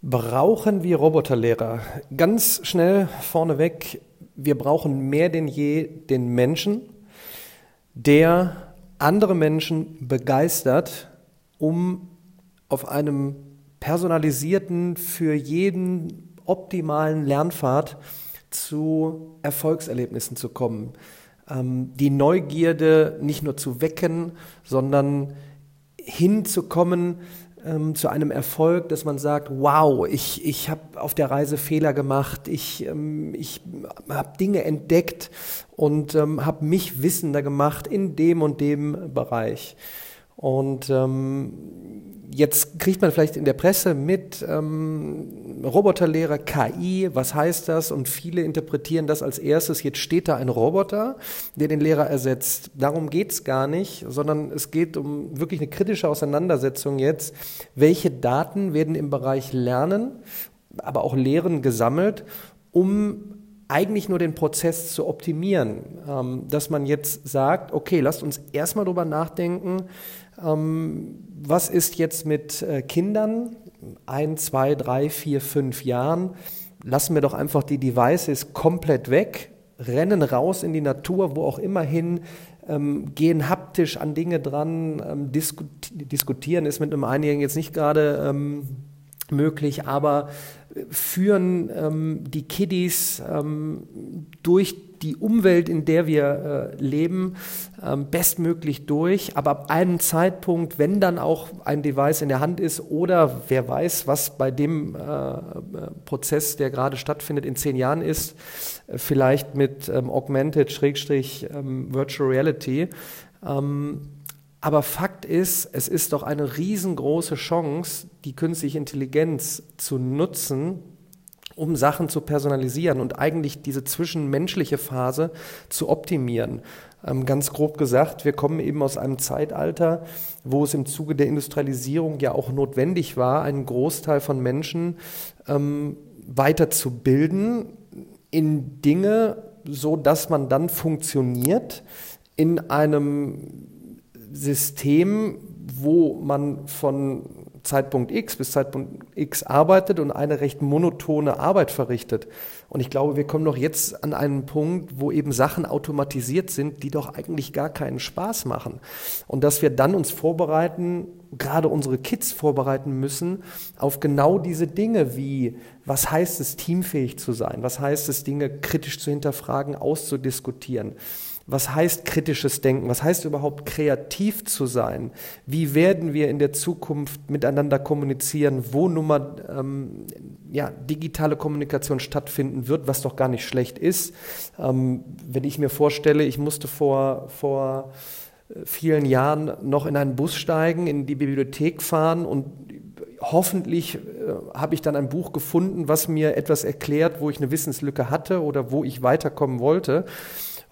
Brauchen wir Roboterlehrer? Ganz schnell vorneweg, wir brauchen mehr denn je den Menschen, der andere Menschen begeistert, um auf einem personalisierten, für jeden optimalen Lernpfad zu Erfolgserlebnissen zu kommen. Ähm, die Neugierde nicht nur zu wecken, sondern hinzukommen, ähm, zu einem Erfolg, dass man sagt, wow, ich, ich habe auf der Reise Fehler gemacht, ich, ähm, ich habe Dinge entdeckt und ähm, habe mich wissender gemacht in dem und dem Bereich. Und ähm, jetzt kriegt man vielleicht in der Presse mit ähm, Roboterlehrer, KI, was heißt das? Und viele interpretieren das als erstes, jetzt steht da ein Roboter, der den Lehrer ersetzt. Darum geht's gar nicht, sondern es geht um wirklich eine kritische Auseinandersetzung jetzt. Welche Daten werden im Bereich Lernen, aber auch Lehren gesammelt, um eigentlich nur den Prozess zu optimieren, ähm, dass man jetzt sagt, okay, lasst uns erstmal drüber nachdenken, was ist jetzt mit äh, Kindern, ein, zwei, drei, vier, fünf Jahren? Lassen wir doch einfach die Devices komplett weg, rennen raus in die Natur, wo auch immer hin, ähm, gehen haptisch an Dinge dran, ähm, diskutieren ist mit einem Einigen jetzt nicht gerade ähm, möglich, aber führen ähm, die Kiddies ähm, durch die Umwelt, in der wir äh, leben, ähm, bestmöglich durch. Aber ab einem Zeitpunkt, wenn dann auch ein Device in der Hand ist oder wer weiß, was bei dem äh, Prozess, der gerade stattfindet, in zehn Jahren ist, äh, vielleicht mit ähm, Augmented Schrägstrich ähm, Virtual Reality. Ähm, aber Fakt ist, es ist doch eine riesengroße Chance, die künstliche Intelligenz zu nutzen, um Sachen zu personalisieren und eigentlich diese zwischenmenschliche Phase zu optimieren. Ähm, ganz grob gesagt, wir kommen eben aus einem Zeitalter, wo es im Zuge der Industrialisierung ja auch notwendig war, einen Großteil von Menschen ähm, weiterzubilden in Dinge, so dass man dann funktioniert in einem System, wo man von Zeitpunkt X bis Zeitpunkt X arbeitet und eine recht monotone Arbeit verrichtet. Und ich glaube, wir kommen doch jetzt an einen Punkt, wo eben Sachen automatisiert sind, die doch eigentlich gar keinen Spaß machen. Und dass wir dann uns vorbereiten, gerade unsere Kids vorbereiten müssen auf genau diese Dinge wie, was heißt es, teamfähig zu sein? Was heißt es, Dinge kritisch zu hinterfragen, auszudiskutieren? Was heißt kritisches Denken? Was heißt überhaupt kreativ zu sein? Wie werden wir in der Zukunft miteinander kommunizieren, wo nun mal ähm, ja, digitale Kommunikation stattfinden wird, was doch gar nicht schlecht ist? Ähm, wenn ich mir vorstelle, ich musste vor, vor äh, vielen Jahren noch in einen Bus steigen, in die Bibliothek fahren und hoffentlich äh, habe ich dann ein Buch gefunden, was mir etwas erklärt, wo ich eine Wissenslücke hatte oder wo ich weiterkommen wollte.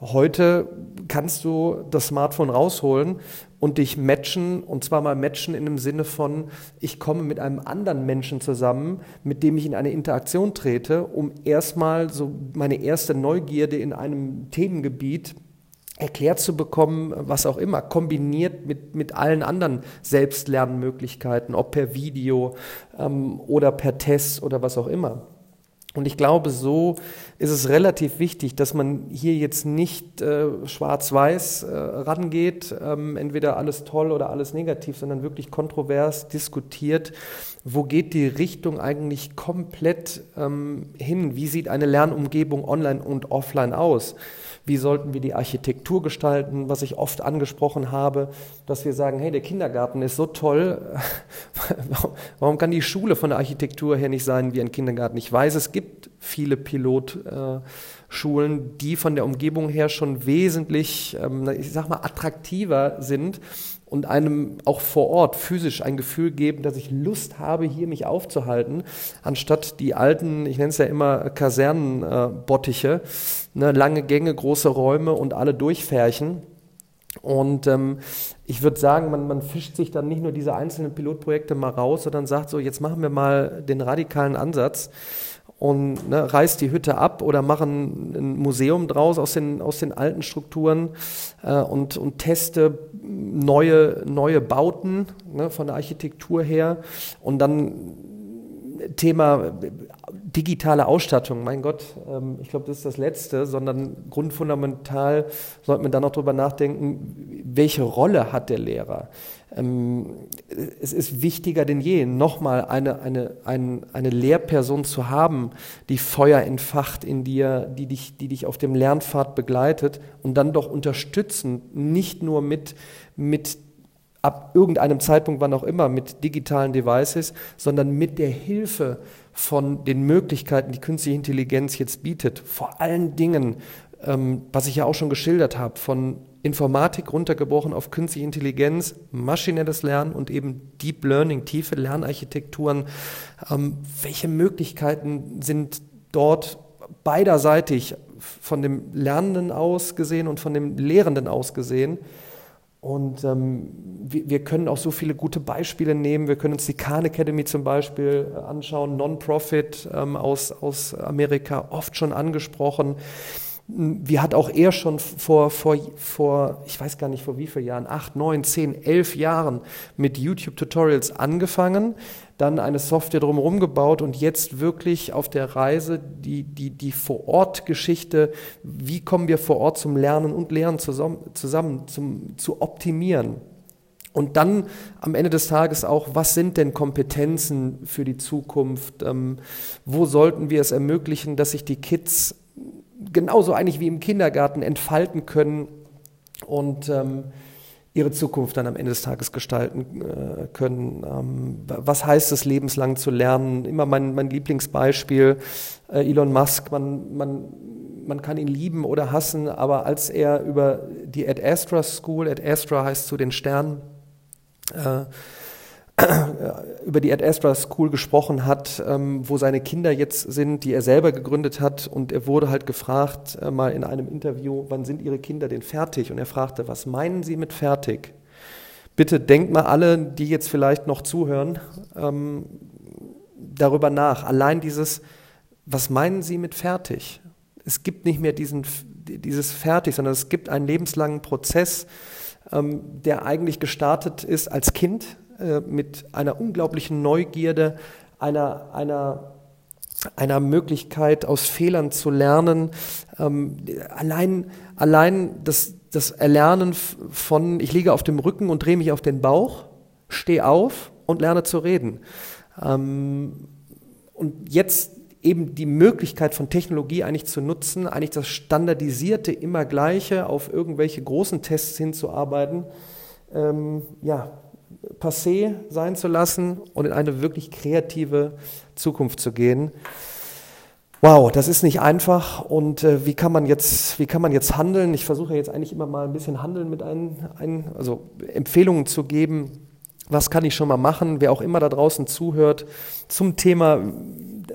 Heute kannst du das Smartphone rausholen und dich matchen, und zwar mal matchen in dem Sinne von, ich komme mit einem anderen Menschen zusammen, mit dem ich in eine Interaktion trete, um erstmal so meine erste Neugierde in einem Themengebiet erklärt zu bekommen, was auch immer, kombiniert mit, mit allen anderen Selbstlernmöglichkeiten, ob per Video ähm, oder per Test oder was auch immer. Und ich glaube, so ist es relativ wichtig, dass man hier jetzt nicht äh, schwarz-weiß äh, rangeht, ähm, entweder alles toll oder alles negativ, sondern wirklich kontrovers diskutiert, wo geht die Richtung eigentlich komplett ähm, hin? Wie sieht eine Lernumgebung online und offline aus? Wie sollten wir die Architektur gestalten, was ich oft angesprochen habe, dass wir sagen, hey, der Kindergarten ist so toll, warum kann die Schule von der Architektur her nicht sein wie ein Kindergarten? Ich weiß, es gibt viele Pilotschulen, die von der Umgebung her schon wesentlich, ähm, ich sag mal, attraktiver sind und einem auch vor Ort physisch ein Gefühl geben, dass ich Lust habe, hier mich aufzuhalten, anstatt die alten, ich nenne es ja immer Kasernenbottiche, ne, lange Gänge, große Räume und alle durchfärchen. Und ähm, ich würde sagen, man, man fischt sich dann nicht nur diese einzelnen Pilotprojekte mal raus, sondern sagt so, jetzt machen wir mal den radikalen Ansatz und ne, reißt die Hütte ab oder machen ein Museum draus aus den, aus den alten Strukturen äh, und, und teste neue, neue Bauten ne, von der Architektur her und dann Thema digitale Ausstattung, mein Gott, ähm, ich glaube, das ist das Letzte, sondern grundfundamental sollte man dann noch darüber nachdenken, welche Rolle hat der Lehrer? Ähm, es ist wichtiger denn je, nochmal eine, eine, eine, eine Lehrperson zu haben, die Feuer entfacht in dir, die dich, die dich auf dem Lernpfad begleitet und dann doch unterstützen, nicht nur mit, mit ab irgendeinem Zeitpunkt, wann auch immer, mit digitalen Devices, sondern mit der Hilfe von den Möglichkeiten, die künstliche Intelligenz jetzt bietet. Vor allen Dingen, ähm, was ich ja auch schon geschildert habe, von Informatik runtergebrochen auf künstliche Intelligenz, maschinelles Lernen und eben Deep Learning, tiefe Lernarchitekturen. Ähm, welche Möglichkeiten sind dort beiderseitig von dem Lernenden aus gesehen und von dem Lehrenden aus gesehen? Und ähm, wir, wir, können auch so viele gute Beispiele nehmen. Wir können uns die Khan Academy zum Beispiel äh, anschauen, Non-Profit ähm, aus, aus Amerika, oft schon angesprochen. Wie hat auch er schon vor, vor, vor, ich weiß gar nicht vor wie vielen Jahren, acht, neun, zehn, elf Jahren mit YouTube-Tutorials angefangen, dann eine Software drumherum gebaut und jetzt wirklich auf der Reise die, die, die Vor-Ort-Geschichte, wie kommen wir vor Ort zum Lernen und Lehren zusammen, zusammen zum, zu optimieren. Und dann am Ende des Tages auch, was sind denn Kompetenzen für die Zukunft? Ähm, wo sollten wir es ermöglichen, dass sich die Kids genauso eigentlich wie im Kindergarten entfalten können und ähm, ihre Zukunft dann am Ende des Tages gestalten äh, können. Ähm, was heißt es, lebenslang zu lernen? Immer mein, mein Lieblingsbeispiel, äh, Elon Musk, man, man, man kann ihn lieben oder hassen, aber als er über die Ad Astra School, Ad Astra heißt zu den Sternen, äh, über die Ad Astra School gesprochen hat, ähm, wo seine Kinder jetzt sind, die er selber gegründet hat. Und er wurde halt gefragt, äh, mal in einem Interview, wann sind Ihre Kinder denn fertig? Und er fragte, was meinen Sie mit fertig? Bitte denkt mal alle, die jetzt vielleicht noch zuhören, ähm, darüber nach. Allein dieses, was meinen Sie mit fertig? Es gibt nicht mehr diesen, dieses fertig, sondern es gibt einen lebenslangen Prozess, ähm, der eigentlich gestartet ist als Kind, äh, mit einer unglaublichen Neugierde, einer, einer, einer Möglichkeit, aus Fehlern zu lernen. Ähm, allein, allein das, das Erlernen von, ich liege auf dem Rücken und drehe mich auf den Bauch, stehe auf und lerne zu reden. Ähm, und jetzt eben die Möglichkeit von Technologie eigentlich zu nutzen, eigentlich das standardisierte, immer gleiche auf irgendwelche großen Tests hinzuarbeiten. Ähm, ja, passé sein zu lassen und in eine wirklich kreative Zukunft zu gehen. Wow, das ist nicht einfach. Und äh, wie kann man jetzt, wie kann man jetzt handeln? Ich versuche jetzt eigentlich immer mal ein bisschen handeln mit ein, ein, also Empfehlungen zu geben. Was kann ich schon mal machen? Wer auch immer da draußen zuhört zum Thema,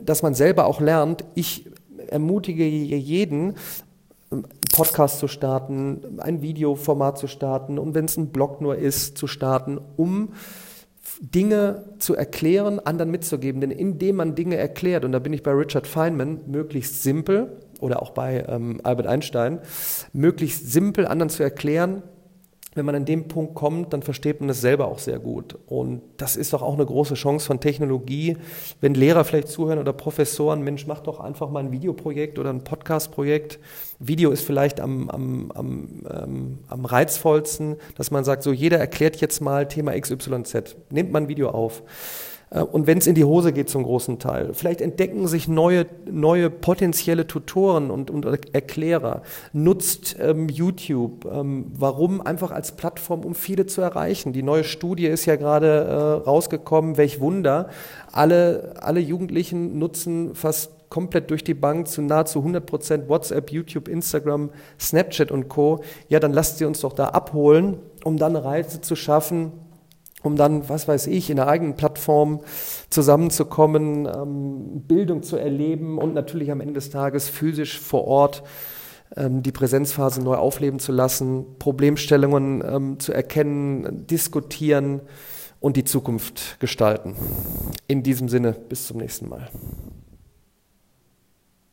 dass man selber auch lernt. Ich ermutige jeden, Podcast zu starten, ein Videoformat zu starten und wenn es ein Blog nur ist, zu starten, um Dinge zu erklären, anderen mitzugeben. Denn indem man Dinge erklärt, und da bin ich bei Richard Feynman, möglichst simpel, oder auch bei ähm, Albert Einstein, möglichst simpel anderen zu erklären, wenn man an dem Punkt kommt, dann versteht man es selber auch sehr gut. Und das ist doch auch eine große Chance von Technologie. Wenn Lehrer vielleicht zuhören oder Professoren, Mensch, mach doch einfach mal ein Videoprojekt oder ein Podcastprojekt. Video ist vielleicht am, am, am, ähm, am reizvollsten, dass man sagt, so jeder erklärt jetzt mal Thema XYZ. Nehmt mal ein Video auf. Äh, und wenn es in die Hose geht zum großen Teil. Vielleicht entdecken sich neue, neue potenzielle Tutoren und, und Erklärer. Nutzt ähm, YouTube. Ähm, warum? Einfach als Plattform, um viele zu erreichen. Die neue Studie ist ja gerade äh, rausgekommen. Welch Wunder. Alle, alle Jugendlichen nutzen fast komplett durch die Bank zu nahezu 100 Prozent WhatsApp, YouTube, Instagram, Snapchat und Co. Ja, dann lasst sie uns doch da abholen, um dann Reise zu schaffen, um dann, was weiß ich, in der eigenen Plattform zusammenzukommen, ähm, Bildung zu erleben und natürlich am Ende des Tages physisch vor Ort ähm, die Präsenzphase neu aufleben zu lassen, Problemstellungen ähm, zu erkennen, diskutieren und die Zukunft gestalten. In diesem Sinne, bis zum nächsten Mal.